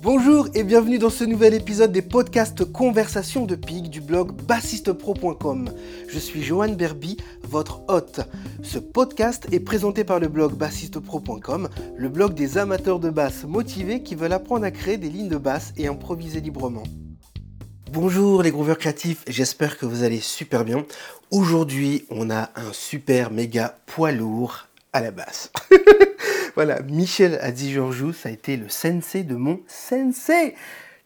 Bonjour et bienvenue dans ce nouvel épisode des podcasts Conversations de Pig du blog bassistepro.com. Je suis Johan Berby, votre hôte. Ce podcast est présenté par le blog bassistepro.com, le blog des amateurs de basse motivés qui veulent apprendre à créer des lignes de basse et improviser librement. Bonjour les grooveurs créatifs, j'espère que vous allez super bien. Aujourd'hui, on a un super méga poids lourd à la basse. Voilà, Michel Adi-Georgiou, ça a été le sensei de mon sensei.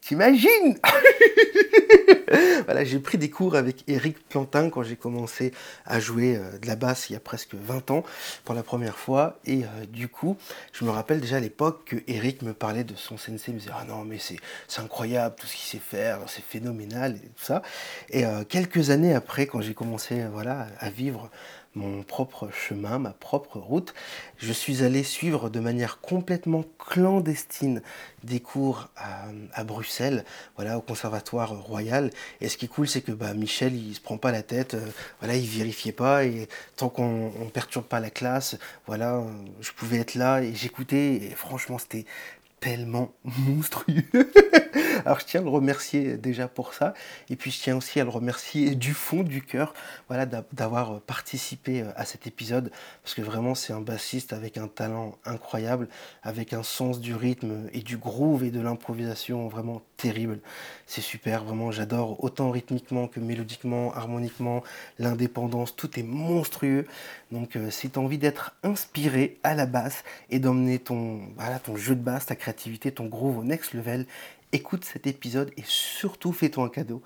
T'imagines? Voilà, j'ai pris des cours avec Eric Plantin quand j'ai commencé à jouer euh, de la basse il y a presque 20 ans pour la première fois. Et euh, du coup, je me rappelle déjà à l'époque que Eric me parlait de son sensei, il me disait Ah non, mais c'est incroyable tout ce qu'il sait faire, c'est phénoménal et tout ça. Et euh, quelques années après, quand j'ai commencé voilà, à vivre mon propre chemin, ma propre route. Je suis allé suivre de manière complètement clandestine des cours à, Bruxelles, voilà, au Conservatoire Royal. Et ce qui est cool, c'est que bah, Michel, il se prend pas la tête, euh, voilà, il vérifiait pas. Et tant qu'on ne perturbe pas la classe, voilà, je pouvais être là et j'écoutais. Et franchement, c'était tellement monstrueux. Alors je tiens à le remercier déjà pour ça. Et puis je tiens aussi à le remercier du fond du cœur voilà, d'avoir participé euh, à cet épisode. Parce que vraiment c'est un bassiste avec un talent incroyable, avec un sens du rythme et du groove et de l'improvisation vraiment terrible. C'est super, vraiment j'adore autant rythmiquement que mélodiquement, harmoniquement, l'indépendance, tout est monstrueux. Donc euh, si tu envie d'être inspiré à la basse et d'emmener ton, voilà, ton jeu de basse, ta ton groove au next level, écoute cet épisode et surtout fais-toi un cadeau.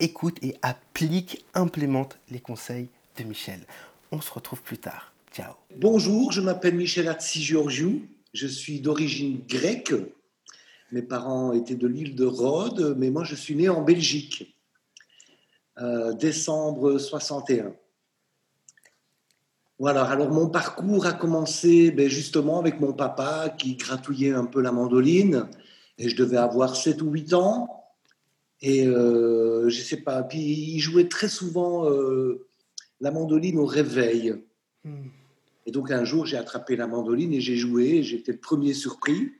Écoute et applique, implémente les conseils de Michel. On se retrouve plus tard. Ciao. Bonjour, je m'appelle Michel Hatsi-Georgiou. Je suis d'origine grecque. Mes parents étaient de l'île de Rhodes, mais moi je suis né en Belgique. Euh, décembre 61. Voilà, alors mon parcours a commencé ben, justement avec mon papa qui gratouillait un peu la mandoline et je devais avoir 7 ou 8 ans. Et euh, je sais pas, puis il jouait très souvent euh, la mandoline au réveil. Hmm. Et donc un jour, j'ai attrapé la mandoline et j'ai joué, j'étais le premier surpris.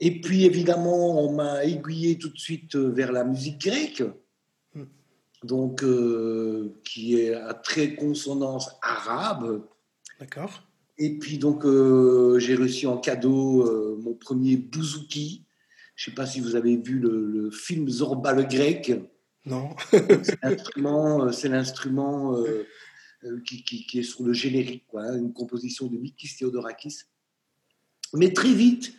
Et puis évidemment, on m'a aiguillé tout de suite vers la musique grecque donc euh, qui est à très consonance arabe. D'accord. Et puis donc euh, j'ai reçu en cadeau euh, mon premier bouzouki. Je ne sais pas si vous avez vu le, film Zorba le grec. Non. c'est l'instrument, c'est l'instrument qui, qui, est sur le générique, quoi, hein, une composition de Mikis Theodorakis. Mais très vite,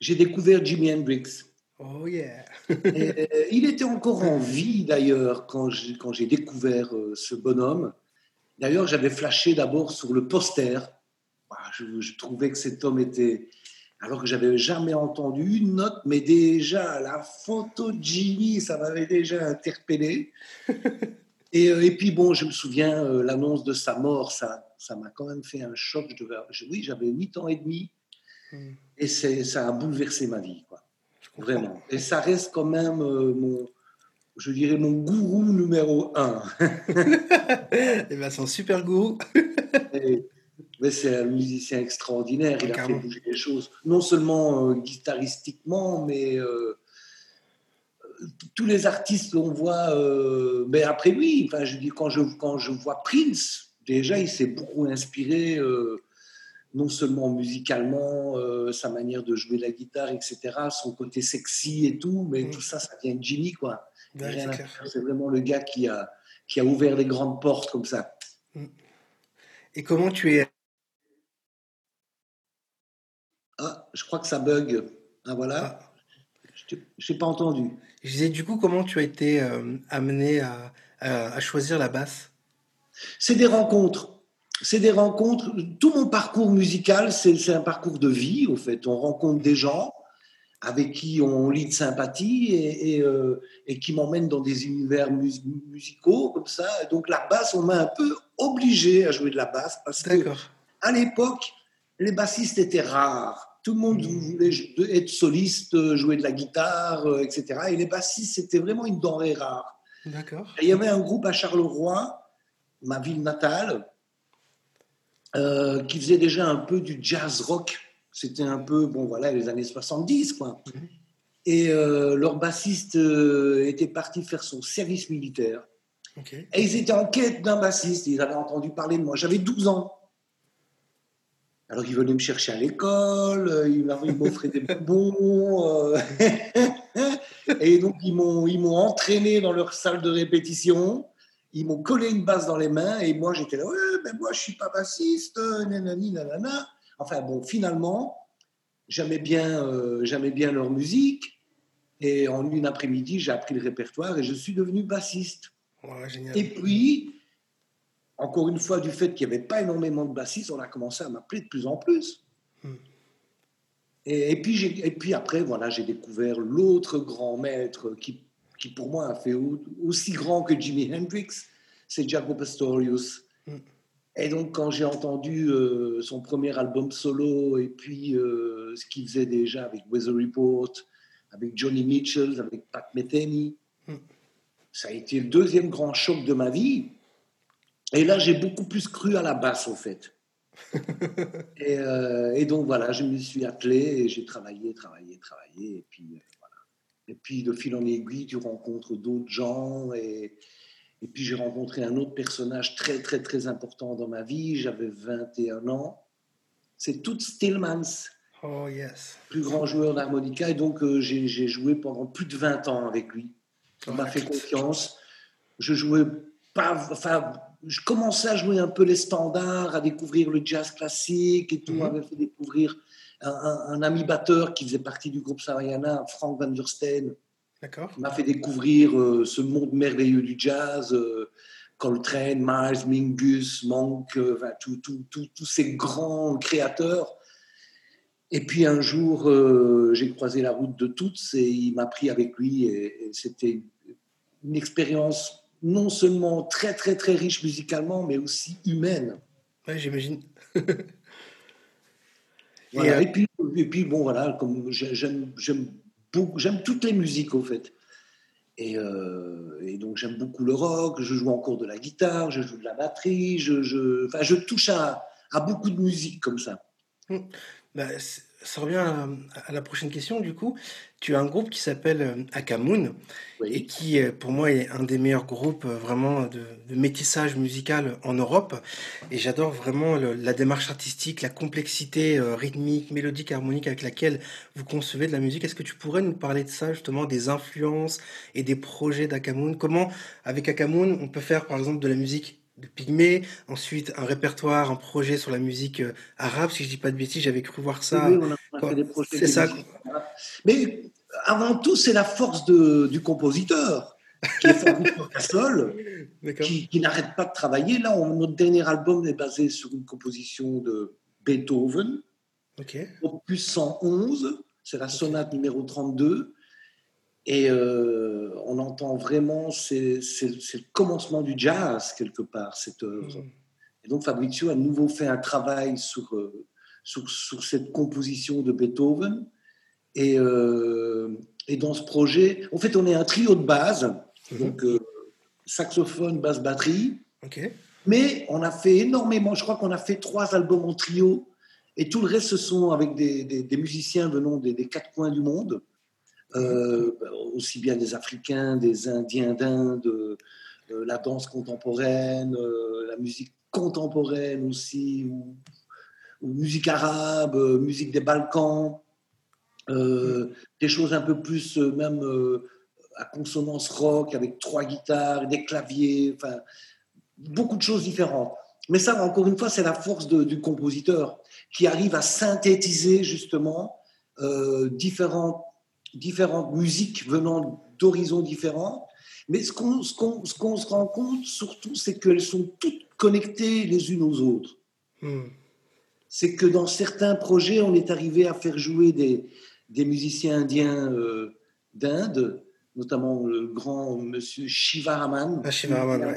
j'ai découvert Jimi Hendrix. Oh yeah. Euh, il était encore en vie d'ailleurs quand j'ai, découvert euh, ce bonhomme. D'ailleurs, j'avais flashé d'abord sur le poster. Je, trouvais que cet homme était, alors que j'avais jamais entendu une note, mais déjà la photo de Jimmy, ça m'avait déjà interpellé. Et, euh, et, puis bon, je me souviens, l'annonce de sa mort, ça, ça m'a quand même fait un choc. Je devais, oui, j'avais 8 ans et demi, hmm. et ça a bouleversé ma vie. Quoi. Vraiment. Et ça reste quand même euh, mon, je dirais, mon gourou numéro un. et ben, son super gourou. mais c'est un musicien extraordinaire. Il a fait bouger les choses, non seulement euh, guitaristiquement, mais euh, tous les artistes qu'on voit. mais après, oui, enfin, je dis, quand je, quand je vois Prince, déjà, il s'est beaucoup inspiré non seulement musicalement, euh, sa manière de jouer la guitare, etc., son côté sexy et tout, mais mm. tout ça, ça vient de Jimmy, quoi. c'est vraiment le gars qui a, qui a ouvert les grandes portes comme ça. Mm. Et comment tu es? Ah, je crois que ça bug. Ah voilà. Ah. Je n'ai pas entendu. Je disais du coup, comment tu as été euh, amené à, à choisir la basse? C'est des rencontres c'est des rencontres. Tout mon parcours musical, c'est un parcours de vie, au fait. On rencontre des gens avec qui on lit de sympathie et, euh, qui m'emmènent dans des univers musicaux comme ça. Donc la basse, on m'a un peu obligé à jouer de la basse parce que à l'époque, les bassistes étaient rares. Tout le monde mmh. voulait être soliste, jouer de la guitare, euh, etc. Et les bassistes, c'était vraiment une denrée rare. D'accord. Il y avait un groupe à Charleroi, ma ville natale, euh, qui faisait déjà un peu du jazz rock. C'était un peu, bon voilà, les années 70, quoi. Mhm. Et euh, leur bassiste euh, était parti faire son service militaire. Et ils étaient en quête d'un bassiste. Ils avaient entendu parler de moi. J'avais 12 ans. Alors ils venaient me chercher à l'école, ils m'offraient des bonbons. et donc ils m'ont, ils m'ont entraîné dans leur salle de répétition. Ils m'ont collé une basse dans les mains et moi j'étais là, ouais, mais moi je suis pas bassiste, nanani, nanana. Enfin bon, finalement, j'aimais bien, j'aimais bien leur musique. Et en une après-midi, j'ai appris le répertoire et je suis devenu bassiste. Et puis, encore une fois, du fait qu'il n'y avait pas énormément de bassistes, on a commencé à m'appeler de plus en plus. Hmm. Et, puis, et puis après, voilà, j'ai découvert l'autre grand maître qui, qui, pour moi, a fait aussi grand que Jimi Hendrix, c'est Jaco Pastorius. Hmm. Et donc, quand j'ai entendu euh, son premier album solo et puis euh, ce qu'il faisait déjà avec Weather Report, avec Johnny Mitchell, avec Pat Metheny. Hmm. Ça a été le deuxième grand choc de ma vie. Et là, j'ai beaucoup plus cru à la basse, au fait. Euh, et, donc voilà, je me suis attelé et j'ai travaillé, travaillé, travaillé. Et puis. Et puis de fil en aiguille, tu rencontres d'autres gens. Et, et puis j'ai rencontré un autre personnage très, très, très important dans ma vie. J'avais 21 ans. C'est Toots Stillmans. Oh, yes. Plus grand joueur d'harmonica. Et donc, euh, j'ai joué pendant plus de 20 ans avec lui. Il m'a fait confiance. Je jouais pas. Enfin, je commençais à jouer un peu les standards, à découvrir le jazz classique et tout. Mm m'avait fait découvrir un, ami batteur qui faisait partie du groupe Sariana, Frank Van Der Steen. M'a fait découvrir euh, ce monde merveilleux du jazz. Euh, Coltrane, Miles, Mingus, Monk, tous ces grands créateurs et puis un jour, euh, j'ai croisé la route de Toots et il m'a pris avec lui. Et, c'était une expérience non seulement très, très, très riche musicalement, mais aussi humaine. Oui, j'imagine. Et, puis, et puis, bon, voilà, comme j'aime, j'aime, j'aime toutes les musiques, au fait. Et, euh, et donc, j'aime beaucoup le rock, je joue encore de la guitare, je joue de la batterie, je, je, enfin, je touche à, à beaucoup de musique comme ça. Hum. Bah, ça revient à, la prochaine question, du coup. Tu as un groupe qui s'appelle euh, Akamoon et qui, euh, pour moi, est un des meilleurs groupes euh, vraiment de, métissage musical en Europe. Et j'adore vraiment la démarche artistique, la complexité rythmique, mélodique, harmonique avec laquelle vous concevez de la musique. Est-ce que tu pourrais nous parler de ça, justement, des influences et des projets d'Akamoon? Comment, avec Akamoon, on peut faire, par exemple, de la musique de Pygmée, ensuite un répertoire, un projet sur la musique euh, arabe, si je dis pas de bêtises, j'avais cru voir ça. Oui, on a, fait des projets. C'est ça. Mais avant tout, c'est la force de, du compositeur, qui est Fabrice Cassol, qui, qui n'arrête pas de travailler. Là, notre dernier album est basé sur une composition de Beethoven, okay. opus 111, c'est la sonate numéro 32. Et euh, on entend vraiment, c'est le commencement du jazz, quelque part, cette œuvre. Mm. Et donc Fabrizio a de nouveau fait un travail sur, euh, sur, sur cette composition de Beethoven. Et, euh, et, dans ce projet, en fait, on est un trio de base, mm-hmm. donc saxophone, basse, batterie. Mais on a fait énormément, je crois qu'on a fait trois albums en trio, et tout le reste, ce sont avec des, des, musiciens venant des, des, quatre coins du monde. Euh, aussi bien des Africains, des Indiens d'Inde, euh, la danse contemporaine, euh, la musique contemporaine aussi, ou, musique arabe, musique des Balkans, des choses un peu plus même à consonance rock avec trois guitares, des claviers, enfin beaucoup de choses différentes. Mais ça, encore une fois, c'est la force du compositeur qui arrive à synthétiser justement euh, différentes différentes musiques venant d'horizons différents. Mais ce qu'on se rend compte surtout, c'est qu'elles sont toutes connectées les unes aux autres. Hmm. C'est que dans certains projets, on est arrivé à faire jouer des, des musiciens indiens euh, d'Inde, notamment le grand monsieur Shivaraman. Ah, Shivaraman,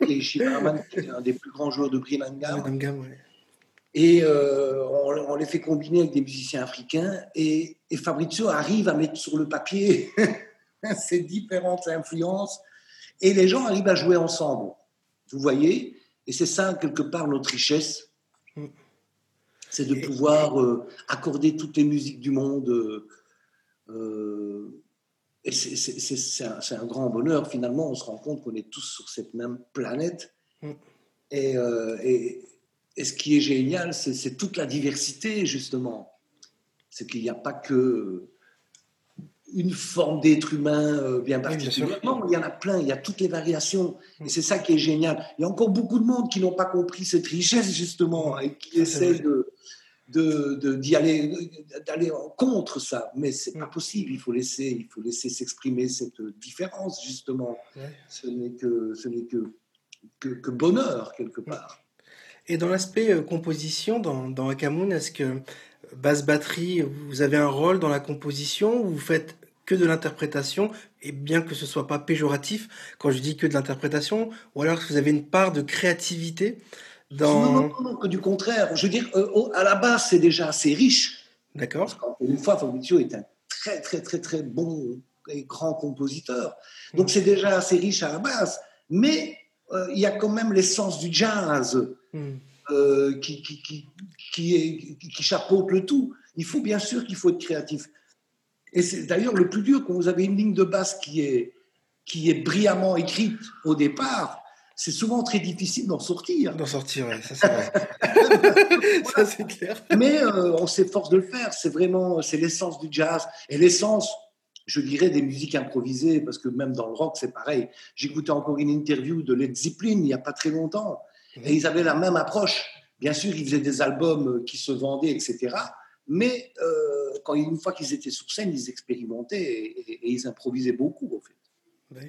oui. Shivaraman, qui est un des plus grands joueurs de Brimangam. Et euh, on, les fait combiner avec des musiciens africains. Et, Fabrizio arrive à mettre sur le papier ces différentes influences. Et les gens arrivent à jouer ensemble. Vous voyez? Et c'est ça, quelque part, notre richesse. C'est de pouvoir euh, accorder toutes les musiques du monde. Euh, et c'est un, un, grand bonheur, finalement, on se rend compte qu'on est tous sur cette même planète. Mm. Et, euh, et, et, ce qui est génial, c'est toute la diversité, justement. C'est qu'il n'y a pas que une forme d'être humain euh, bien particulière. non, il y en a plein, il y a toutes les variations. Et c'est ça qui est génial. Il y a encore beaucoup de monde qui n'ont pas compris cette richesse, justement, et qui essaient de d'y aller d'aller contre ça. Mais c'est pas possible. Il faut laisser il faut laisser s'exprimer cette différence justement. Ce n'est que ce n'est que, que, bonheur quelque part et dans l'aspect euh, composition dans dans Akamoun est-ce que basse batterie vous avez un rôle dans la composition ou vous faites que de l'interprétation, et bien que ce soit pas péjoratif quand je dis que de l'interprétation, ou alors que vous avez une part de créativité dans... Non, non, non, que du contraire. Je veux dire, euh, à la base, c'est déjà assez riche. D'accord. Une fois, Fabrizio est un très, très, très, très bon et grand compositeur. Donc, c'est déjà assez riche à la base. Mais euh, il y a quand même l'essence du jazz hmm. euh, qui, qui, qui, qui, est, qui chapeaute le tout. Il faut bien sûr qu'il faut être créatif. Et c'est d'ailleurs le plus dur quand vous avez une ligne de basse qui est, qui est brillamment écrite au départ. C'est souvent très difficile d'en sortir. D'en sortir, oui, ça c'est vrai. ça c'est clair. Mais euh, on s'efforce de le faire. C'est vraiment, c'est l'essence du jazz et l'essence, je dirais, des musiques improvisées, parce que même dans le rock, c'est pareil. J'écoutais encore une interview de Led Zeppelin il n'y a pas très longtemps, et ils avaient la même approche. Bien sûr, ils faisaient des albums qui se vendaient, etc. Mais euh, quand, une fois qu'ils étaient sur scène, ils expérimentaient et, ils improvisaient beaucoup, en fait.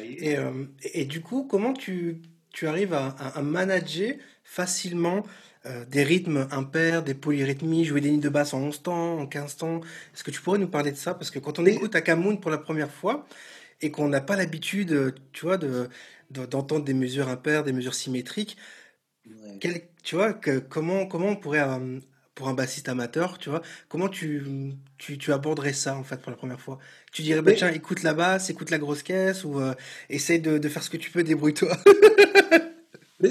Et, euh, et, du coup, comment tu, tu arrives à, à, manager facilement euh, des rythmes impairs, des polyrythmies, jouer des lignes de basse en 11 temps, en 15 temps. Est-ce que tu pourrais nous parler de ça? Parce que quand on écoute Akamoun pour la première fois et qu'on n'a pas l'habitude, tu vois, de, d'entendre des mesures impaires, des mesures symétriques, tu vois, que, comment, comment on pourrait pour un bassiste amateur, tu vois, comment tu, tu, tu, aborderais ça en fait pour la première fois? Tu dirais, bah, tiens, écoute la basse, écoute la grosse caisse, ou euh, essaye de, de, faire ce que tu peux, débrouille-toi.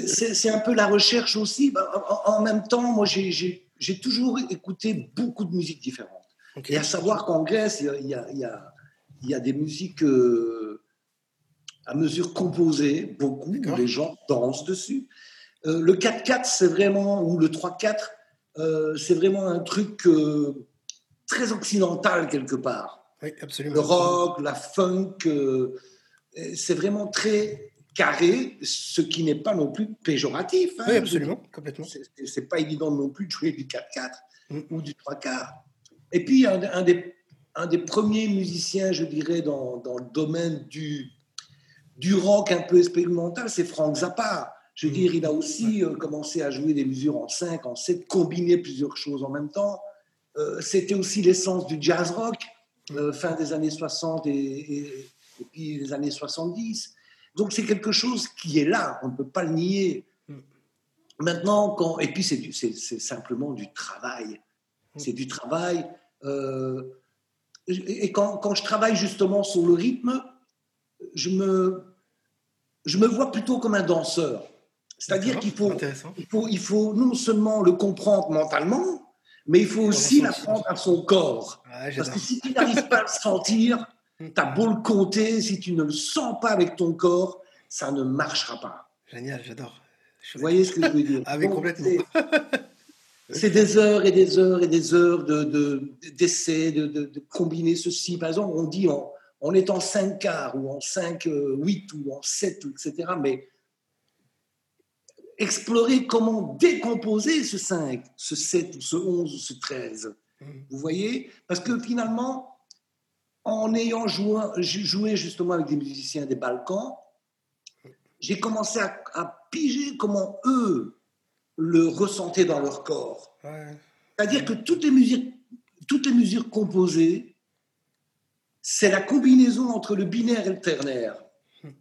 c'est un peu la recherche aussi. Bah, en, même temps, moi, j'ai toujours écouté beaucoup de musiques différentes. Et à savoir qu'en Grèce, il y a, il y, a, il y a des musiques euh, à mesure composées, beaucoup, où les gens dansent dessus. Euh, le 4-4, c'est vraiment, ou le 3-4, euh, c'est vraiment un truc très occidental quelque part. Oui, absolument. Le rock, la funk, c'est vraiment très carré, ce qui n'est pas non plus péjoratif. Hein. oui, absolument, complètement. C'est pas évident non plus de jouer du 4-4 mm. ou du 3 quarts. Et puis, un, des, un, des, premiers musiciens, je dirais, dans, dans, le domaine du, du rock un peu expérimental, c'est Frank Zappa. Je veux dire, il a aussi euh, commencé à jouer des mesures en 5, en 7, combiner plusieurs choses en même temps. Euh, c'était aussi l'essence du jazz rock, euh, fin des années 60 et, puis les années 70. Donc c'est quelque chose qui est là, on ne peut pas le nier. Maintenant, quand, et puis c'est simplement du travail. C'est du travail. et quand, quand, je travaille justement sur le rythme, je me, je me vois plutôt comme un danseur. C'est-à-dire qu'il faut, il faut, il faut non seulement le comprendre mentalement, mais il faut aussi l'apprendre à son corps. Parce que si tu n'arrives pas à le sentir, tu as beau le compter, si tu ne le sens pas avec ton corps, ça ne marchera pas. Génial, j'adore. Vous voyez ce que je veux dire? Ah oui, complètement. C'est des heures et des heures et des heures d'essais, de, de, de, combiner ceci. Par exemple, on dit on, est en 5 quarts ou en 5, 8 euh, ou en 7, etc. Mais explorer comment décomposer ce 5, ce 7, ce 11, ce 13. Mm. Vous voyez? Parce que finalement, en ayant joué, joué, justement avec des musiciens des Balkans, j'ai commencé à, piger comment eux le ressentaient dans leur corps. C'est-à-dire que toutes les musiques, toutes les mesures composées, c'est la combinaison entre le binaire et le ternaire. Mm.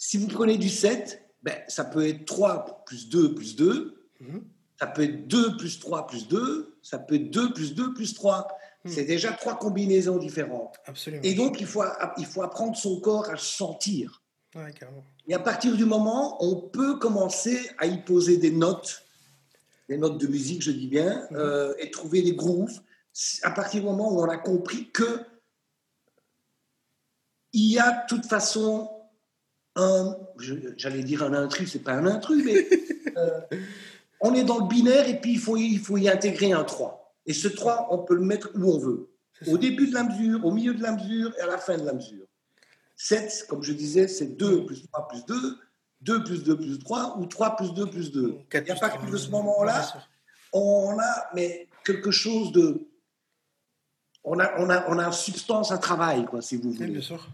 Si vous prenez du 7, ben, ça peut être 3 plus 2 plus 2, mhm. ça peut être 2 plus 3 plus 2, ça peut être 2 plus 2 plus 3. Mhm. C'est déjà trois combinaisons différentes. Absolument. Et donc, il faut, il faut apprendre son corps à sentir. Et à partir du moment, on peut commencer à y poser des notes, des notes de musique, je dis bien, mhm. euh, et trouver des grooves. À partir du moment où on a compris que il y a de toute façon un, j'allais dire un intrus, c'est pas un intrus, mais euh, on est dans le binaire et puis il faut, il faut y intégrer un 3. Et ce 3, on peut le mettre où on veut. Au début de la mesure, au milieu de la mesure et à la fin de la mesure. 7, comme je disais, c'est 2 plus 3 plus 2, 2 plus 2 plus 3 ou 3 plus 2 plus 2. Il n'y a pas que de ce moment-là, on a mais quelque chose de... On a, on a, on a une substance à travail, quoi, si vous voulez. bien sûr.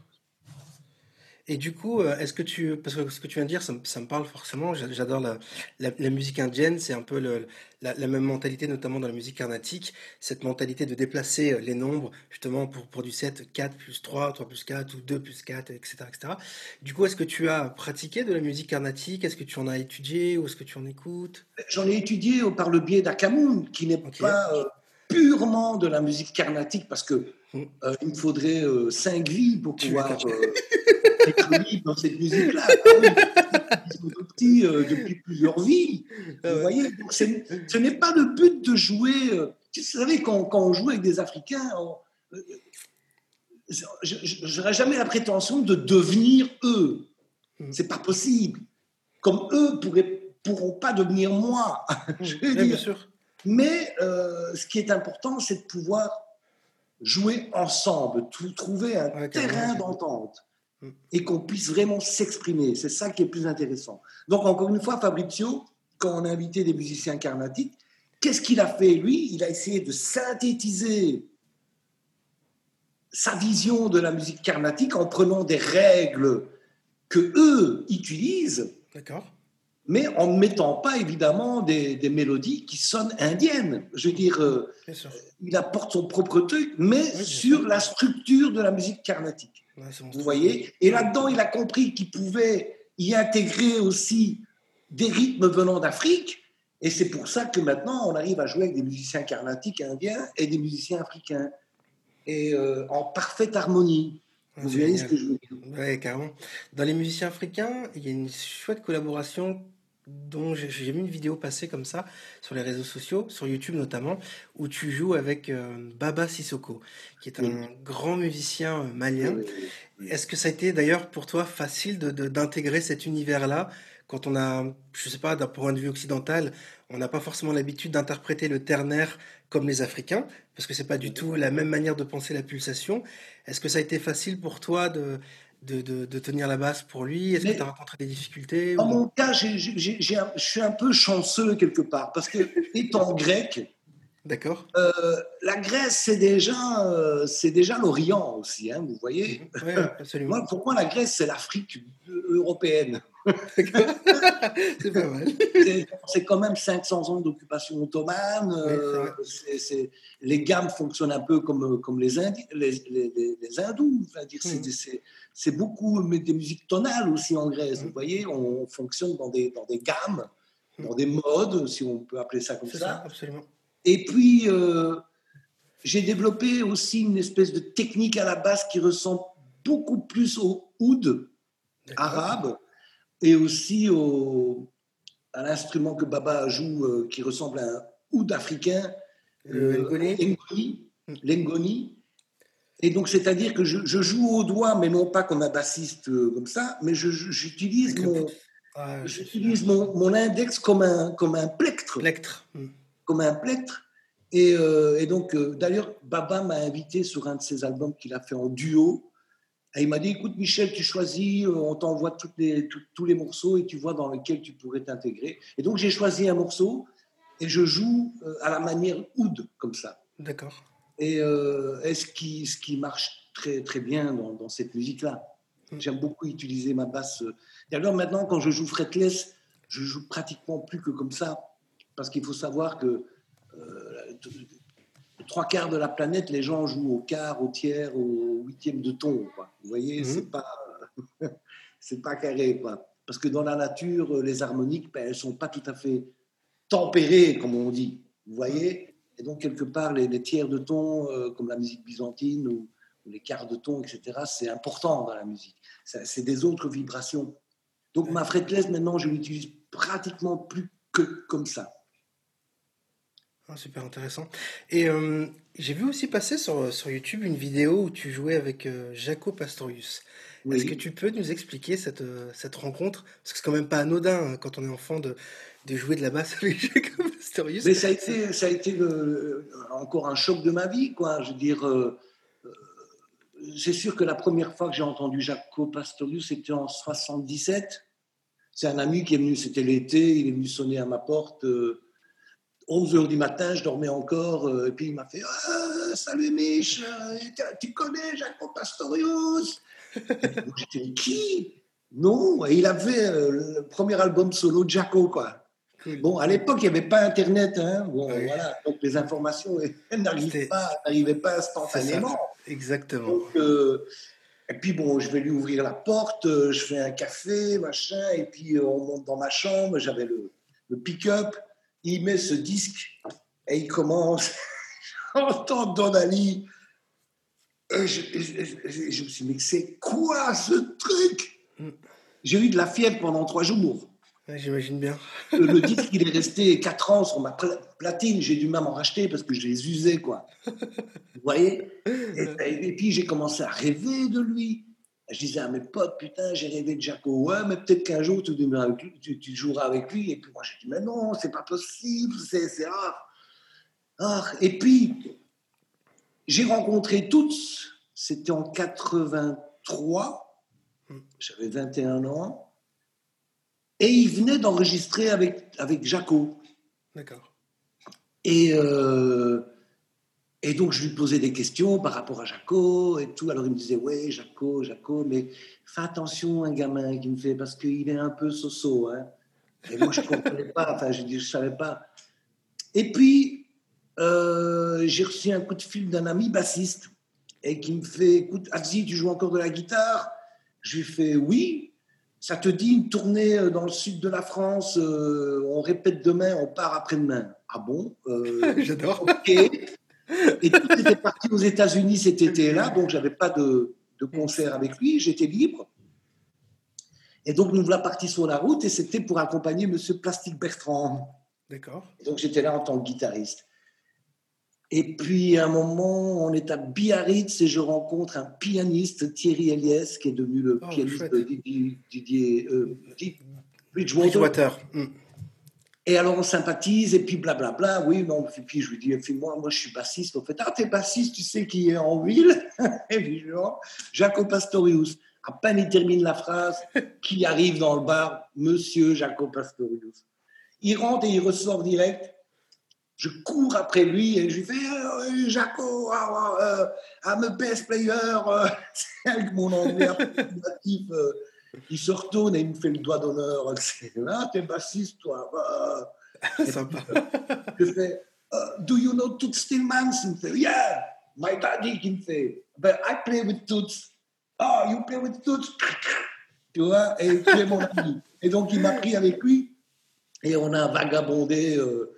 Et du coup, euh, est-ce que tu, parce que ce que tu viens de dire, ça, me parle forcément. J'adore la, la, musique indienne. C'est un peu le, la, même mentalité, notamment dans la musique carnatique. Cette mentalité de déplacer euh, les nombres, justement, pour, pour du 7, 4 plus 3, 3 plus 4, ou 2 plus 4, etc. etc. Du coup, est-ce que tu as pratiqué de la musique carnatique? Est-ce que tu en as étudié ou est-ce que tu en écoutes? J'en ai étudié par le biais d'Akamoun, qui n'est pas euh, purement de la musique carnatique, parce que hum. il me faudrait 5 vies pour pouvoir dans cette musique-là. Ils sont petits euh, depuis plusieurs vies. Vous voyez Donc ce n'est pas le but de jouer. Euh, vous savez, quand, quand, on joue avec des Africains, euh, je n'aurais jamais la prétention de devenir eux. Hmm. C'est pas possible. Comme eux pourraient, pourront pas devenir moi. je veux dire. Bien sûr. Mais ce qui est important, c'est de pouvoir jouer ensemble, trouver un terrain d'entente et qu'on puisse vraiment s'exprimer. C'est ça qui est plus intéressant. Donc, encore une fois, Fabrizio, quand on a invité des musiciens carnatiques, qu'est-ce qu'il a fait, lui? Il a essayé de synthétiser sa vision de la musique carnatique en prenant des règles que eux utilisent. Mais en ne mettant pas évidemment des, mélodies qui sonnent indiennes. Je veux dire, euh, il apporte son propre truc, mais sur la structure de la musique carnatique. Vous voyez? Et là-dedans, il a compris qu'il pouvait y intégrer aussi des rythmes venant d'Afrique. Et c'est pour ça que maintenant, on arrive à jouer avec des musiciens carnatiques indiens et des musiciens africains. Et euh, en parfaite harmonie. Vous voyez ce que je veux dire? Oui, carrément. Dans les musiciens africains, il y a une chouette collaboration dont j'ai vu une vidéo passer comme ça sur les réseaux sociaux, sur YouTube notamment, où tu joues avec euh, Baba Sissoko, qui est un grand musicien euh, malien. Est-ce que ça a été d'ailleurs pour toi facile d'intégrer de, cet univers-là quand on a, je sais pas, d'un point de vue occidental, on n'a pas forcément l'habitude d'interpréter le ternaire comme les Africains, parce que c'est pas du tout la même manière de penser la pulsation. Est-ce que ça a été facile pour toi de, de, tenir la basse pour lui? Est-ce que tu as rencontré des difficultés En mon cas, je suis un peu chanceux quelque part, parce que étant grec, D'accord. Euh, la Grèce, c'est déjà, euh, c'est déjà l'Orient aussi, hein, vous voyez. Oui, absolument. moi, pour moi, la Grèce, c'est l'Afrique européenne. c'est pas mal. C'est quand même 500 ans d'occupation ottomane. Euh, les gammes fonctionnent un peu comme, comme les, les, les, hindous. Mmh. C'est beaucoup des musiques tonales aussi en Grèce. Vous voyez, on fonctionne dans des, dans des gammes, dans des modes, si on peut appeler ça comme ça. ça absolument. Et puis, euh, j'ai développé aussi une espèce de technique à la base qui ressemble beaucoup plus au oud arabe et aussi au, à l'instrument que Baba joue euh, qui ressemble à un oud africain, euh, l'engoni. Et donc, c'est-à-dire que je, joue au doigt, mais non pas comme un bassiste comme ça, mais j'utilise mon, ah, j'utilise mon, mon, index comme un, comme un plectre. Plectre. Hmm comme un plectre. Et, euh, donc, euh, d'ailleurs, Baba m'a invité sur un de ses albums qu'il a fait en duo. Et il m'a dit, écoute Michel, tu choisis, euh, on t'envoie les, tous les morceaux et tu vois dans lesquels tu pourrais t'intégrer. Et donc, j'ai choisi un morceau et je joue à la manière oud, comme ça. D'accord. Et, ce, qui, ce qui marche très, très bien dans, dans cette musique-là? Mm. J'aime beaucoup utiliser ma basse. D'ailleurs, maintenant, quand je joue fretless, je joue pratiquement plus que comme ça parce qu'il faut savoir que euh, trois quarts de la planète, les gens jouent au quart, au tiers, au huitième de ton. Vous voyez, mhm. c'est pas c'est pas carré, quoi. Parce que dans la nature, les harmoniques, ben, elles sont pas tout à fait tempérées, comme on dit. Vous voyez? Et donc, quelque part, les, tiers de ton, euh, comme la musique byzantine ou, les quarts de ton, etc., c'est important dans la musique. C'est des autres vibrations. Donc, ma fretless, maintenant, je l'utilise pratiquement plus que comme ça. Ah, super intéressant. Et euh, j'ai vu aussi passer sur, sur YouTube une vidéo où tu jouais avec euh, Jaco Pastorius. Est-ce que tu peux nous expliquer cette, euh, cette rencontre? Parce que c'est quand même pas anodin hein, quand on est enfant de, de jouer de la basse avec Jaco Mais ça a été, ça a été encore un choc de ma vie, quoi. Je veux dire, c'est sûr que la première fois que j'ai entendu Jaco Pastorius, c'était en 77. C'est un ami qui est venu, c'était l'été, il est venu sonner à ma porte. 11 heures du matin, je dormais encore, euh, et puis il m'a fait ah, Salut Mich, euh, tu connais Jaco Pastorius J'étais qui? Non, il avait euh, le premier album solo de Jaco, quoi. Bon, à l'époque, il n'y avait pas Internet, hein. bon, voilà, donc les informations n'arrivaient pas, pas instantanément. Exactement. et puis bon, je vais lui ouvrir la porte, je fais un café, machin, et puis on monte dans ma chambre, j'avais le, le pick-up il met ce disque et il commence. J'entends Don Ali. je, me suis dit, mais c'est quoi ce truc? Mm. J'ai eu de la fièvre pendant trois jours. J'imagine bien. le, disque, il est resté quatre ans sur ma platine. J'ai dû même en racheter parce que je les usais, quoi. Vous voyez? Et, puis, j'ai commencé à rêver de lui. Je disais à mes potes, putain, j'ai rêvé de Jaco. Ouais, mais peut-être qu'un jour, tu, tu, joueras avec lui. Et puis moi, j'ai dit, mais non, c'est pas possible, c'est rare. Ah, et puis, j'ai rencontré toutes, c'était en 83, j'avais 21 ans, et il venait d'enregistrer avec, avec Jaco. D'accord. Et euh, et donc, je lui posais des questions par rapport à Jaco et tout. Alors, il me disait, ouais, Jaco, Jaco, mais fais attention, un gamin qui me fait, parce qu'il est un peu soso. Hein. Et moi, je ne comprenais pas, enfin, je ne savais pas. Et puis, euh, j'ai reçu un coup de fil d'un ami bassiste et qui me fait, écoute, Abzi, tu joues encore de la guitare? Je lui fais, oui. Ça te dit une tournée euh, dans le sud de la France euh, On répète demain, on part après-demain. Ah bon J'adore. Ok. Et tout était parti aux États-Unis cet été-là, donc j'avais pas de, concert avec lui, j'étais libre. Et donc nous voilà partis sur la route et c'était pour accompagner Monsieur Plastique Bertrand. D'accord. Donc j'étais là en tant que guitariste. Et puis à un moment, on est à Biarritz et je rencontre un pianiste, Thierry Eliès, qui est devenu le oh, pianiste de Didier, euh, Bridgewater. Hmm. Et alors on sympathise, et puis blablabla, oui, non, et puis je lui dis, moi, moi je suis bassiste. En fait, ah, t'es bassiste, tu sais qui est en ville Et puis je dis, Jaco Pastorius. À peine il termine la phrase, qui arrive dans le bar Monsieur Jaco Pastorius. Il rentre et il ressort direct. Je cours après lui et je lui fais euh, Jaco, uh, I'm a best player. avec mon anglais. Euh, il se retourne et il me fait le doigt d'honneur. Ah, t'es bassiste, toi. Ah. Sympa. Je fais uh, Do you know Toots Stillmans Il me fait Yeah, my daddy qui me fait But I play with Toots. Oh, you play with Toots? Tu vois Et tu es mon ami. Et donc, il m'a pris avec lui et on a vagabondé. Euh,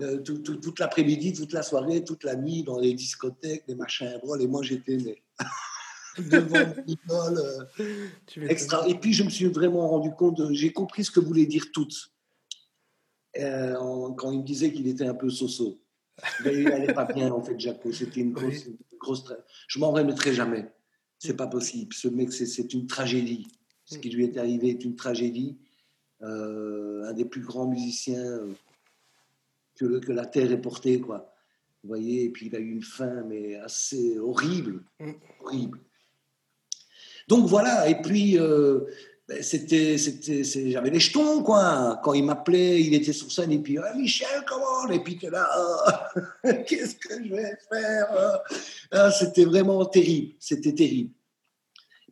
euh, toute l'après-midi, toute la soirée, toute la nuit dans les discothèques, les machins et moi j'étais devant l'idole. Euh, extra. Et puis, je me suis vraiment rendu compte, j'ai compris ce que voulait dire toutes. Euh, quand il me disait qu'il était un peu soso. Mais il n'allait pas bien, en fait, Jaco. C'était une grosse, grosse. Je m'en remettrai jamais. C'est pas possible. Ce mec, c'est une tragédie. Ce qui lui est arrivé est une tragédie. Euh, un des plus grands musiciens que, que la terre ait porté, quoi. Vous voyez, et puis il a eu une fin, mais assez horrible, mm. horrible. Donc voilà, et puis euh, ben, c'était, c'était, j'avais les jetons, quoi. Quand il m'appelait, il était sur scène, et puis ah, Michel, comment Et puis là, oh, qu'est-ce que je vais faire? Ah, C'était vraiment terrible, c'était terrible.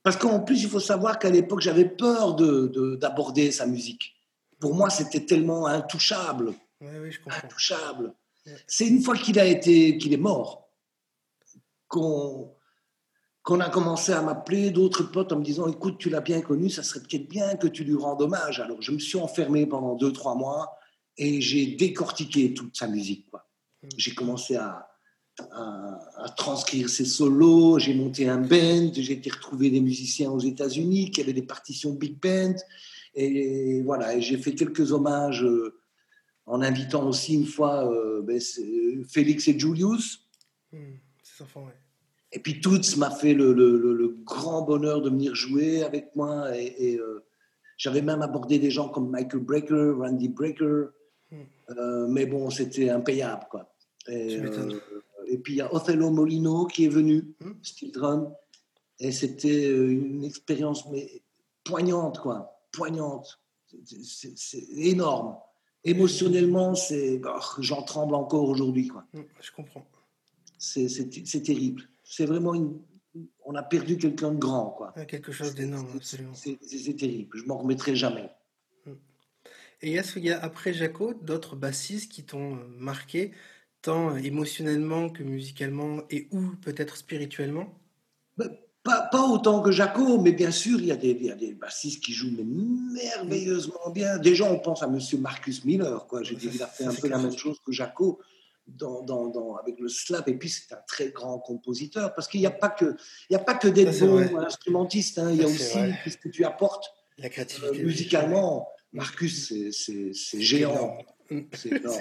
Parce qu'en plus, il faut savoir qu'à l'époque, j'avais peur de, d'aborder sa musique. Pour moi, c'était tellement intouchable. Oui, je. Intouchable. C'est une fois qu'il a été, qu'il est mort, qu'on qu'on a commencé à m'appeler d'autres potes en me disant écoute, tu l'as bien connu, ça serait peut-être bien que tu lui rendes hommage. Alors je me suis enfermé pendant deux, trois mois et j'ai décortiqué toute sa musique. Quoi. Mmh. J'ai commencé à, à, transcrire ses solos, j'ai monté un band, j'ai été retrouver des musiciens aux États-Unis qui avaient des partitions big band. Et voilà, et j'ai fait quelques hommages euh, en invitant aussi une fois ben, Félix et Julius. Hmm, ouais. Et puis Toots m'a fait le, le, le, grand bonheur de venir jouer avec moi. Et, j'avais même abordé des gens comme Michael Brecker, Randy Brecker. Hmm. mais bon, c'était impayable, quoi. Et, et puis il y a Othello Molino qui est venu, hmm. steel drum. Et c'était une expérience mais poignante, quoi. Poignante. C'est énorme. Émotionnellement, c'est, oh, j'en tremble encore aujourd'hui, quoi. Hmm, je comprends. C'est terrible. C'est vraiment une, on a perdu quelqu'un de grand, quoi. Quelque chose d'énorme, absolument. C'est terrible. Je m'en remettrai jamais. Hmm. Et est-ce qu'il y a après Jaco d'autres bassistes qui t'ont marqué tant émotionnellement que musicalement et ou peut-être spirituellement? Ben, pas, pas, autant que Jaco, mais bien sûr, il y a des, il y a des bassistes qui jouent merveilleusement bien. Déjà, on pense à Monsieur Marcus Miller. Quoi. J'ai dit, il a fait un peu la même chose que Jaco dans, dans, dans, avec le slap. Et puis, c'est un très grand compositeur parce qu'il n'y a pas que, il y a pas que d'être bon instrumentiste. Hein. Il y a aussi ce que tu apportes la créativité, euh, musicalement. Marcus, c'est géant.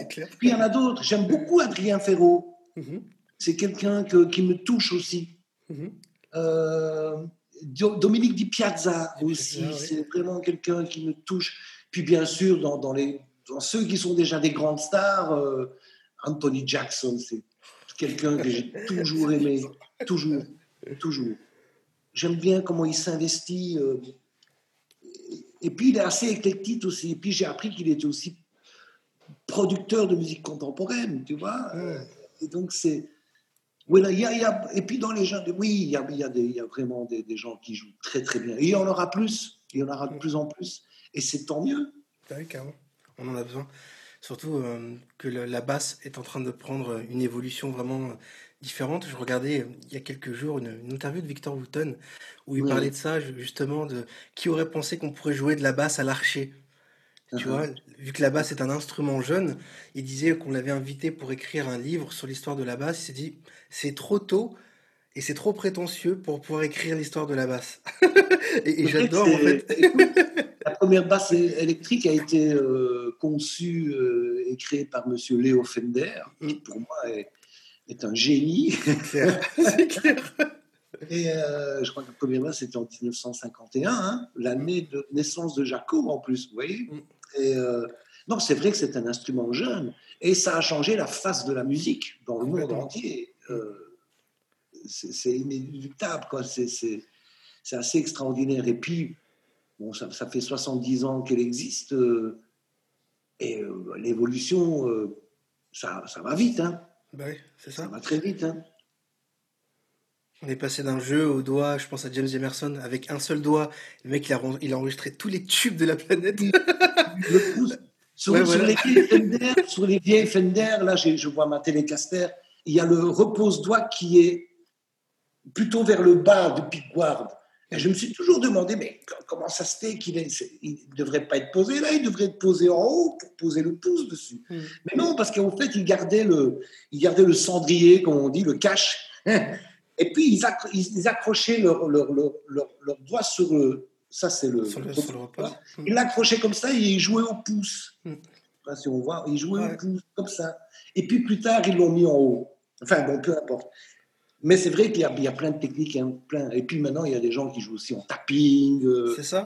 Clair. Puis il y en a d'autres. J'aime beaucoup Adrien Ferraud. Mm-hmm. C'est quelqu'un qui me touche aussi. Euh, Dominique Di Piazza aussi, c'est vraiment quelqu'un qui me touche. Puis bien sûr, dans, dans, les, dans ceux qui sont déjà des grandes stars, euh, Anthony Jackson, c'est quelqu'un que j'ai toujours aimé, toujours, toujours. J'aime bien comment il s'investit. Euh, et puis il est assez éclectique aussi. Et puis j'ai appris qu'il était aussi producteur de musique contemporaine, tu vois. Et donc, c'est. Oui, il y, a, et puis dans les gens, oui, il y a, il y a, des, il y a vraiment des, des, gens qui jouent très très bien. Et il y en aura plus, il y en aura de plus en plus. Et c'est tant mieux. Oui, carrément. On en a besoin. Surtout euh, que la basse est en train de prendre une évolution vraiment différente. Je regardais il y a quelques jours une, interview de Victor Wooten où il parlait de ça, justement, de qui aurait pensé qu'on pourrait jouer de la basse à l'archer. Tu vois, vu que la basse est un instrument jeune, il disait qu'on l'avait invité pour écrire un livre sur l'histoire de la basse. Il s'est dit, c'est trop tôt et c'est trop prétentieux pour pouvoir écrire l'histoire de la basse. et, j'adore en fait. la première basse électrique a été euh, conçue euh, et créée par Monsieur Léo Fender, qui mm. pour moi est, est un génie. C'est clair. Et euh, je crois que la première basse c'était en 1951, hein, l'année de naissance de Jacob en plus, vous voyez. Et, euh, non, c'est vrai que c'est un instrument jeune et ça a changé la face de la musique dans le monde entier. Euh, c'est inéluctable, quoi. C'est assez extraordinaire. Et puis, bon, ça, ça fait 70 ans qu'elle existe euh, et l'évolution, ça, ça, va vite. Hein. Bah oui, ça. Ça va très vite. Hein. On est passé d'un jeu au doigt, je pense à James Emerson, avec un seul doigt. Le mec, il a, il a enregistré tous les tubes de la planète. sur, les vieilles Fender, sur les vieilles Fender, là, je vois ma télécaster, il y a le repose-doigt qui est plutôt vers le bas de pickguard. Et je me suis toujours demandé, mais comment ça se fait qu'il ne devrait pas être posé là, il devrait être posé en haut pour poser le pouce dessus. Hmm. Mais non, parce qu'en fait, il gardait le, il gardait le cendrier, comme on dit, le cache. Et puis, ils, accrochaient leur, leur, leur, doigt sur le. Ça, c'est le. Sur le, repas. Ils l'accrochaient comme ça et ils jouaient au pouce. Hmm. si on voit, ils jouaient au pouce, comme ça. Et puis, plus tard, ils l'ont mis en haut. Enfin, bon, peu importe. Mais c'est vrai qu'il y, y, a plein de techniques. Hein, plein. Et puis maintenant, il y a des gens qui jouent aussi en tapping. Euh. C'est ça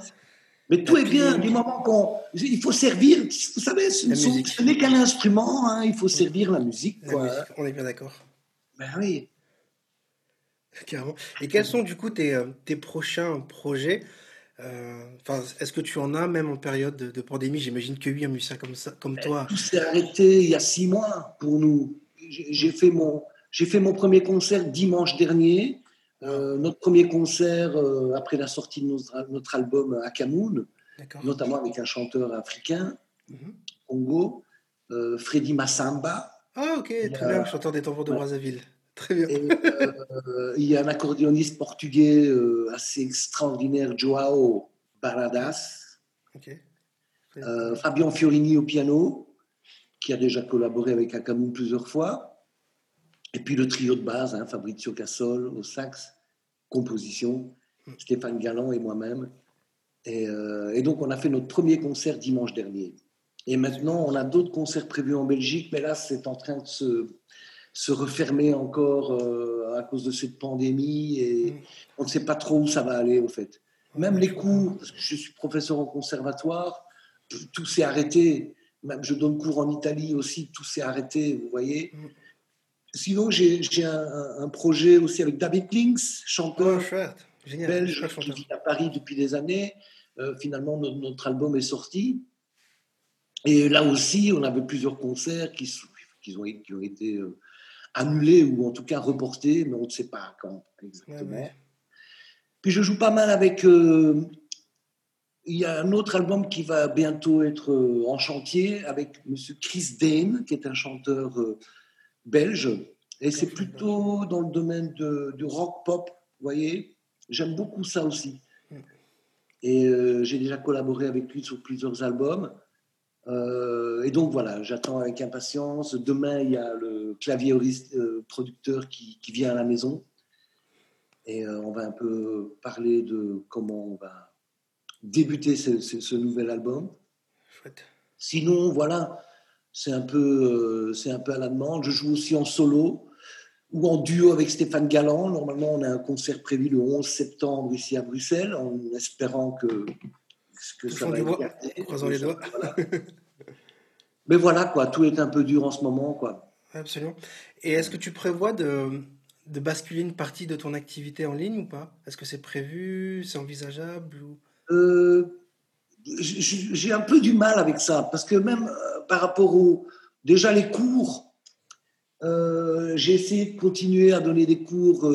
mais tout est bien du moment qu'on. Il faut servir. Vous savez, ce, n'est qu'un instrument. Hein, il faut servir la musique. Quoi. on est bien d'accord. Ben oui. Et quels sont du coup tes, euh, tes prochains projets? Euh, Enfin, Est-ce que tu en as même en période de, pandémie? J'imagine que oui, un musicien comme, ça, comme toi. Tout s'est arrêté il y a six mois pour nous. J'ai fait, mon, fait mon premier concert dimanche dernier. Euh, notre premier concert après la sortie de notre, notre album à Cameroun, notamment avec un chanteur africain, mhm. Congo, Freddy Massamba. Ah ok, très bien, chanteur des tambours de Brazzaville. Très bien. Euh, il y a un accordéoniste portugais euh, assez extraordinaire, Joao Baradas. Euh, Fabien Fiorini au piano, qui a déjà collaboré avec Akamu plusieurs fois. Et puis le trio de base, hein, Fabrizio Cassol au sax, composition, hmm. Stéphane Galland et moi-même. Et, et, donc on a fait notre premier concert dimanche dernier. Et maintenant, on a d'autres concerts prévus en Belgique, mais là, c'est en train de se, se refermer encore euh, à cause de cette pandémie et mm. on ne sait pas trop où ça va aller, au fait. Même les cours, parce que je suis professeur au conservatoire, tout s'est arrêté. Même je donne cours en Italie aussi, tout s'est arrêté, vous voyez. Mm. Sinon, j'ai un, un, projet aussi avec David Links, chanteur oh, belge qui vit à Paris depuis des années. Euh, finalement, notre, album est sorti. Et là aussi, on avait plusieurs concerts qui, qui, ont, qui ont, été euh, annulés ou en tout cas reportés, mais on ne sait pas quand exactement. Puis je joue pas mal avec. Euh, il y a un autre album qui va bientôt être en chantier avec Monsieur Chris Dane, qui est un chanteur belge. Et c'est plutôt dans le domaine de, du rock pop, vous voyez. J'aime beaucoup ça aussi. Et euh, j'ai déjà collaboré avec lui sur plusieurs albums. Euh, et donc voilà, j'attends avec impatience. Demain, il y a le claviériste euh, producteur qui, qui, vient à la maison. Et on va un peu parler de comment on va débuter ce, ce, nouvel album. Chouette. Sinon, voilà, c'est un, peu, c'est un peu à la demande. Je joue aussi en solo ou en duo avec Stéphane Galland. Normalement, on a un concert prévu le 11 septembre ici à Bruxelles, en espérant que, que ça va être Croisons les doigts. Mais voilà, quoi, tout est un peu dur en ce moment. Quoi. Absolument. Et est-ce que tu prévois de, de basculer une partie de ton activité en ligne ou pas? Est-ce que c'est prévu C'est envisageable ou... Euh, j'ai un peu du mal avec ça, parce que même euh, par rapport aux... Déjà les cours, euh, j'ai essayé de continuer à donner des cours,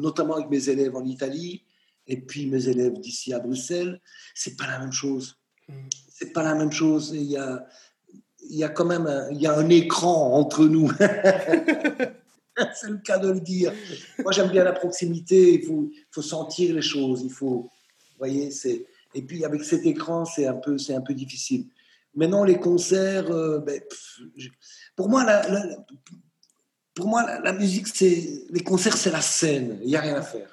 notamment avec mes élèves en Italie et puis mes élèves d'ici à Bruxelles. C'est pas la même chose. Hmm. C'est pas la même chose. Il y a, il y a quand même un, il y a un écran entre nous. c'est le cas de le dire. Moi, j'aime bien la proximité. Il faut, faut sentir les choses. Il faut, vous voyez, c'est. Et puis avec cet écran, c'est un peu, c'est un peu difficile. Maintenant, les concerts, euh, ben, pour moi, la, pour moi, la, musique, c'est les concerts, c'est la scène. Il n'y a rien à faire.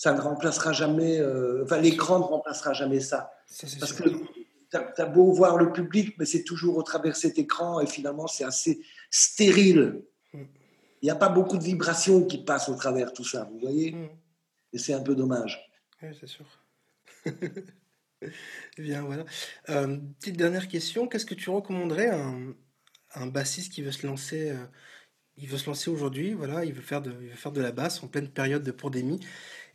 Ça ne remplacera jamais. Euh, enfin, l'écran ne remplacera jamais ça. Parce que tu as, beau voir le public, mais c'est toujours au travers de cet écran et finalement, c'est assez stérile. Hmm. Il n'y a pas beaucoup de vibrations qui passent au travers tout ça, vous voyez? Hmm. Et c'est un peu dommage. Oui, c'est sûr. Eh bien, voilà. Euh, petite dernière question. Qu'est-ce que tu recommanderais à un, bassiste qui veut se lancer euh, il veut se lancer aujourd'hui, voilà, il veut faire de, faire de la basse en pleine période de pandémie,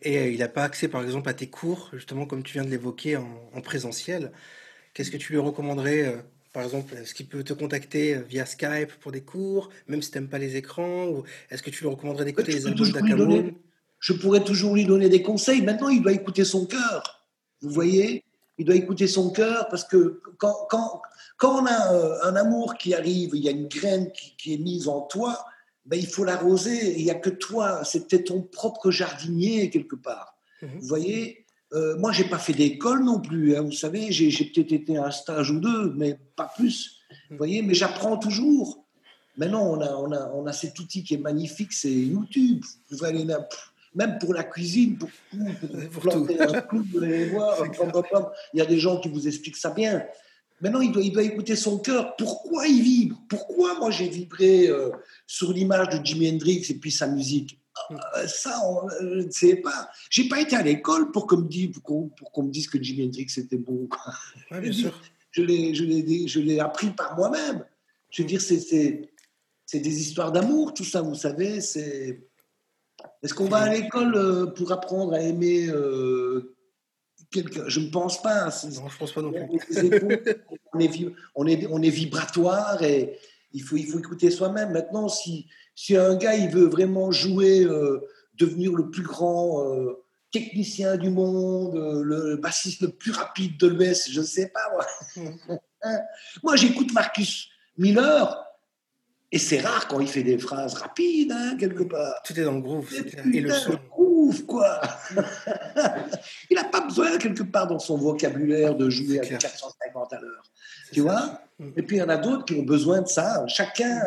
et euh, il n'a pas accès, par exemple, à tes cours, justement, comme tu viens de l'évoquer, en, présentiel. Qu'est-ce que tu lui recommanderais par exemple, est-ce qu'il peut te contacter via Skype pour des cours, même si tu n'aimes pas les écrans Ou est-ce que tu lui recommanderais d'écouter les albums d'Akamoun Je pourrais toujours lui donner des conseils. Maintenant, il doit écouter son cœur. Vous voyez? Il doit écouter son cœur parce que quand, quand, quand on a euh, un amour qui arrive, il y a une graine qui, est mise en toi, ben, il faut l'arroser. Il n'y a que toi, c'était ton propre jardinier quelque part. Mhm. Vous voyez euh, Moi, j'ai pas fait d'école non plus. Hein, vous savez, j'ai peut-être été à un stage ou deux, mais pas plus. Vous mhm. voyez Mais j'apprends toujours. Maintenant, on a, on, a, on a cet outil qui est magnifique, c'est YouTube. Vous allez même pour la cuisine, pour, pour, planter un clou, vous allez voir, il y a des gens qui vous expliquent ça bien. Maintenant, il doit, il doit écouter son cœur. Pourquoi il vibre? Pourquoi moi j'ai vibré euh, sur l'image de Jimi Hendrix et puis sa musique? Euh, Ça, je ne sais pas. J'ai pas été à l'école pour qu'on me, dise, pour qu'on, me dise que Jimi Hendrix était bon. bien sûr. Je l'ai, je, l'ai, je l'ai appris par moi-même. Je veux dire, c'est, des histoires d'amour, tout ça, vous savez. Est-ce qu'on va à l'école euh, pour apprendre à aimer euh, Je ne pense pas. Non, je pense pas non plus. on, est, on, est, on est vibratoire et il faut, il faut écouter soi-même. Maintenant, si, si un gars il veut vraiment jouer, euh, devenir le plus grand technicien du monde, le bassiste le plus rapide de l'Ouest, je ne sais pas. Moi, moi j'écoute Marcus Miller et c'est rare quand il fait des phrases rapides, hein, quelque part. Tout est dans le groove. Et le son. Quoi. il n'a pas besoin, quelque part, dans son vocabulaire, de jouer à 450 à l'heure. Tu vois? Mm. Et puis, il y en a d'autres qui ont besoin de ça. Chacun,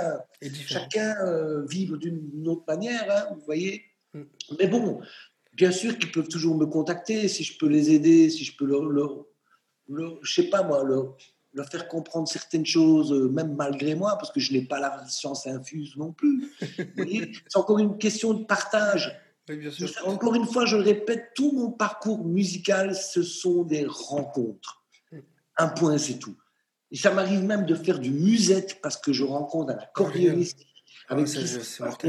chacun euh, vit d'une autre manière, hein, vous voyez? Mm. Mais bon, bien sûr qu'ils peuvent toujours me contacter si je peux les aider, si je peux leur. leur, leur je sais pas moi, leur leur faire comprendre certaines choses, euh, même malgré moi, parce que je n'ai pas la science infuse non plus. c'est encore une question de partage. Encore une fois, je le répète, tout mon parcours musical, ce sont des rencontres. Un point, c'est tout. Et ça m'arrive même de faire du musette parce que je rencontre un accordéoniste avec ah, qui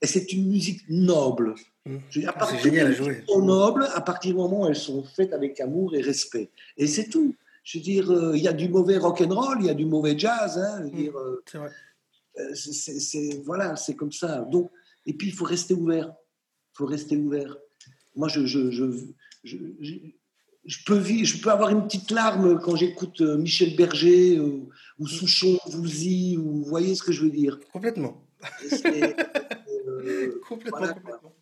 Et c'est une musique noble. Mmh. C'est génial à jouer. Sont nobles à partir du moment où elles sont faites avec amour et respect. Et c'est tout. Je veux dire, euh, il y a du mauvais rock and roll, il y a du mauvais jazz. Hein, mmh, euh, c'est vrai. Euh, c'est, voilà, c'est comme ça. Donc, et puis il faut rester ouvert. Il faut rester ouvert. Moi, je, je, je, je, peux vivre, je peux avoir une petite larme quand j'écoute Michel Berger ou, ou Souchon, Vouzy, ou vous voyez ce que je veux dire. Complètement. complètement, complètement.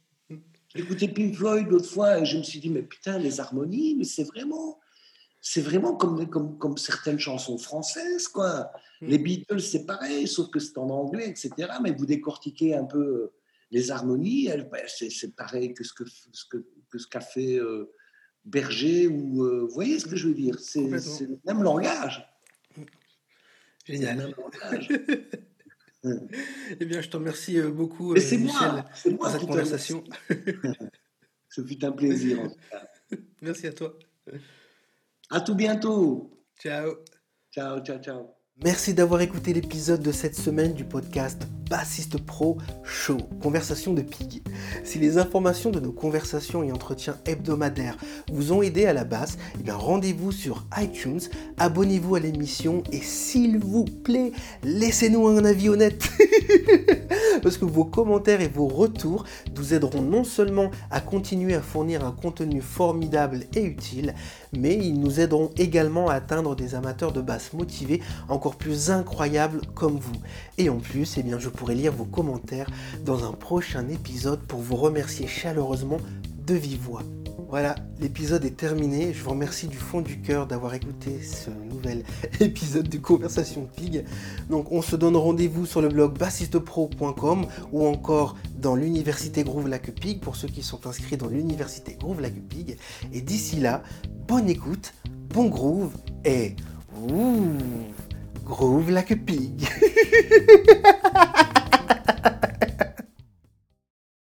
J'ai écouté Pink Floyd l'autre fois et je me suis dit, mais putain, les harmonies, mais c'est vraiment, c'est vraiment comme, comme, comme, certaines chansons françaises, quoi. Hmm. Les Beatles, c'est pareil, sauf que c'est en anglais, etc. Mais vous décortiquez un peu euh, les harmonies, ben, c'est pareil que ce qu'a ce que, ce qu'a fait euh, Berger, ou euh, vous voyez ce que je veux dire? C'est le même langage. Génial. Le même langage. eh bien, je te remercie euh, beaucoup, euh, Michel, moi, pour cette conversation. Ce fut un plaisir. En tout cas. Merci à toi. À tout bientôt. Ciao. Ciao, ciao, ciao. Merci d'avoir écouté l'épisode de cette semaine du podcast Bassiste Pro Show, conversation de pig. Si les informations de nos conversations et entretiens hebdomadaires vous ont aidé à la basse, eh rendez-vous sur iTunes, abonnez-vous à l'émission et s'il vous plaît, laissez-nous un avis honnête. Parce que vos commentaires et vos retours nous aideront non seulement à continuer à fournir un contenu formidable et utile, mais ils nous aideront également à atteindre des amateurs de basse motivés encore plus incroyables comme vous. Et en plus, eh bien, je pourrai lire vos commentaires dans un prochain épisode pour vous remercier chaleureusement de vive voix. Voilà, l'épisode est terminé. Je vous remercie du fond du cœur d'avoir écouté ce nouvel épisode de Conversation Pig. Donc on se donne rendez-vous sur le blog bassistepro.com ou encore dans l'université Groove Lac Pig pour ceux qui sont inscrits dans l'université Groove Lac Pig. Et d'ici là, bonne écoute, bon groove et ouh, groove like a pig.